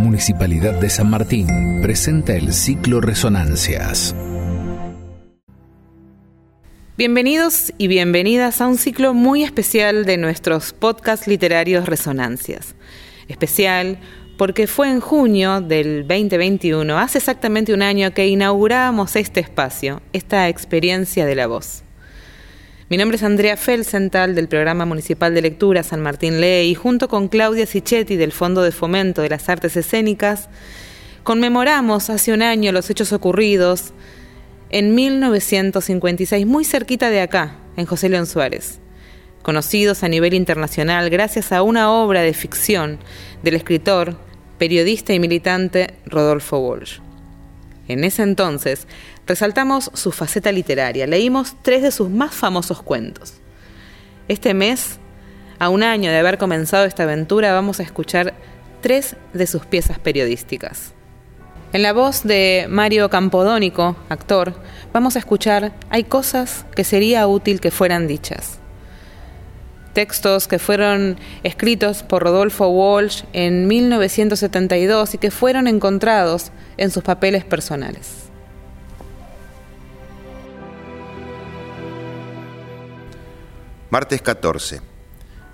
Municipalidad de San Martín presenta el ciclo Resonancias. Bienvenidos y bienvenidas a un ciclo muy especial de nuestros podcasts literarios Resonancias. Especial porque fue en junio del 2021, hace exactamente un año, que inauguramos este espacio, esta experiencia de la voz. Mi nombre es Andrea Felsenthal del Programa Municipal de Lectura San Martín Lee y junto con Claudia Sichetti del Fondo de Fomento de las Artes Escénicas conmemoramos hace un año los hechos ocurridos en 1956, muy cerquita de acá, en José León Suárez, conocidos a nivel internacional gracias a una obra de ficción del escritor, periodista y militante Rodolfo Walsh. En ese entonces, resaltamos su faceta literaria, leímos tres de sus más famosos cuentos. Este mes, a un año de haber comenzado esta aventura, vamos a escuchar tres de sus piezas periodísticas. En la voz de Mario Campodónico, actor, vamos a escuchar Hay cosas que sería útil que fueran dichas textos que fueron escritos por Rodolfo Walsh en 1972 y que fueron encontrados en sus papeles personales. Martes 14.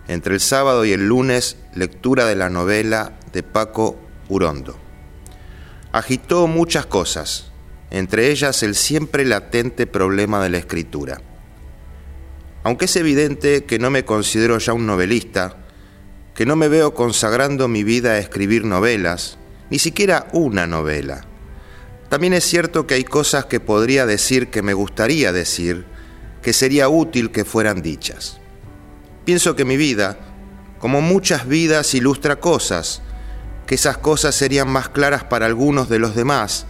Entre el sábado y el lunes, lectura de la novela de Paco Urondo. Agitó muchas cosas, entre ellas el siempre latente problema de la escritura. Aunque es evidente que no me considero ya un novelista, que no me veo consagrando mi vida a escribir novelas, ni siquiera una novela. También es cierto que hay cosas que podría decir que me gustaría decir, que sería útil que fueran dichas. Pienso que mi vida, como muchas vidas, ilustra cosas, que esas cosas serían más claras para algunos de los demás,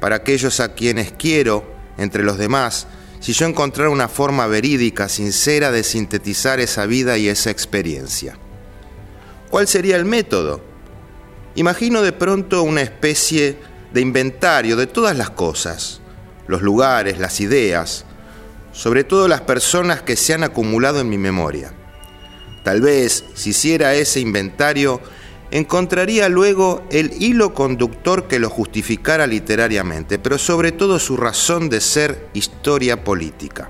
para aquellos a quienes quiero, entre los demás, si yo encontrara una forma verídica, sincera de sintetizar esa vida y esa experiencia. ¿Cuál sería el método? Imagino de pronto una especie de inventario de todas las cosas, los lugares, las ideas, sobre todo las personas que se han acumulado en mi memoria. Tal vez, si hiciera ese inventario, encontraría luego el hilo conductor que lo justificara literariamente, pero sobre todo su razón de ser historia política.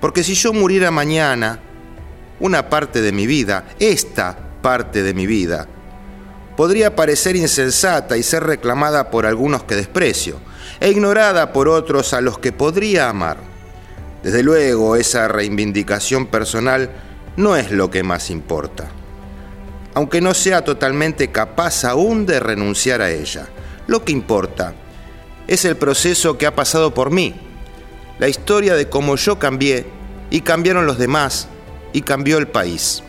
Porque si yo muriera mañana, una parte de mi vida, esta parte de mi vida, podría parecer insensata y ser reclamada por algunos que desprecio, e ignorada por otros a los que podría amar. Desde luego, esa reivindicación personal no es lo que más importa aunque no sea totalmente capaz aún de renunciar a ella. Lo que importa es el proceso que ha pasado por mí, la historia de cómo yo cambié y cambiaron los demás y cambió el país.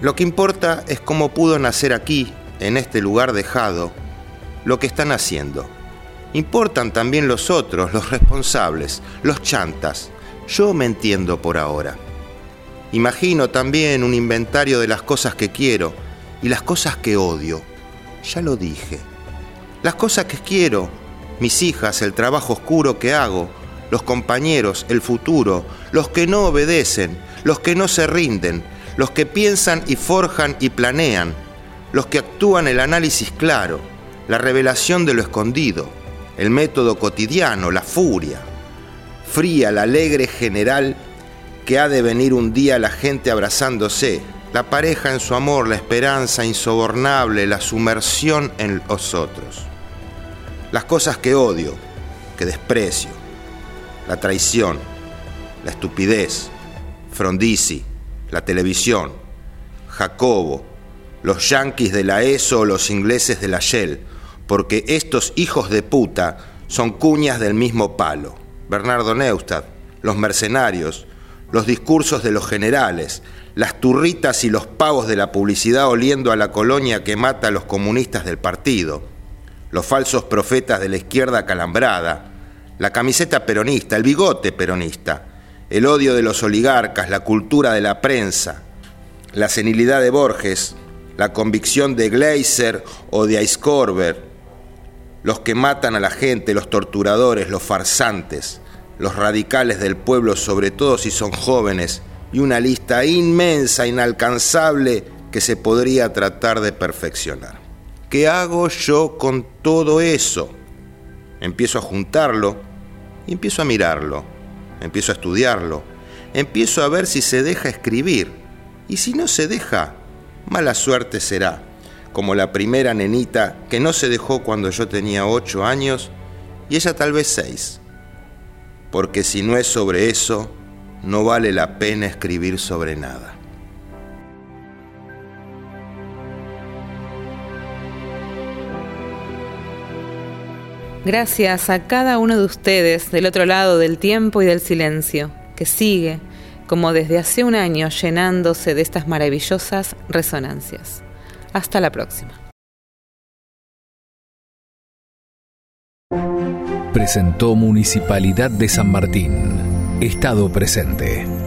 Lo que importa es cómo pudo nacer aquí, en este lugar dejado, lo que están haciendo. Importan también los otros, los responsables, los chantas. Yo me entiendo por ahora. Imagino también un inventario de las cosas que quiero y las cosas que odio. Ya lo dije. Las cosas que quiero, mis hijas, el trabajo oscuro que hago, los compañeros, el futuro, los que no obedecen, los que no se rinden, los que piensan y forjan y planean, los que actúan el análisis claro, la revelación de lo escondido, el método cotidiano, la furia, fría, la alegre general que ha de venir un día la gente abrazándose, la pareja en su amor, la esperanza insobornable, la sumersión en los otros. Las cosas que odio, que desprecio, la traición, la estupidez, Frondizi, la televisión, Jacobo, los yanquis de la ESO o los ingleses de la Shell, porque estos hijos de puta son cuñas del mismo palo. Bernardo Neustadt, los mercenarios, los discursos de los generales, las turritas y los pavos de la publicidad oliendo a la colonia que mata a los comunistas del partido, los falsos profetas de la izquierda calambrada, la camiseta peronista, el bigote peronista, el odio de los oligarcas, la cultura de la prensa, la senilidad de Borges, la convicción de Gleiser o de Aiskorber, los que matan a la gente, los torturadores, los farsantes, los radicales del pueblo, sobre todo si son jóvenes, y una lista inmensa, inalcanzable, que se podría tratar de perfeccionar. ¿Qué hago yo con todo eso? Empiezo a juntarlo y empiezo a mirarlo, empiezo a estudiarlo, empiezo a ver si se deja escribir. Y si no se deja, mala suerte será, como la primera nenita que no se dejó cuando yo tenía ocho años y ella tal vez seis. Porque si no es sobre eso, no vale la pena escribir sobre nada. Gracias a cada uno de ustedes del otro lado del tiempo y del silencio, que sigue, como desde hace un año, llenándose de estas maravillosas resonancias. Hasta la próxima. Presentó Municipalidad de San Martín. Estado presente.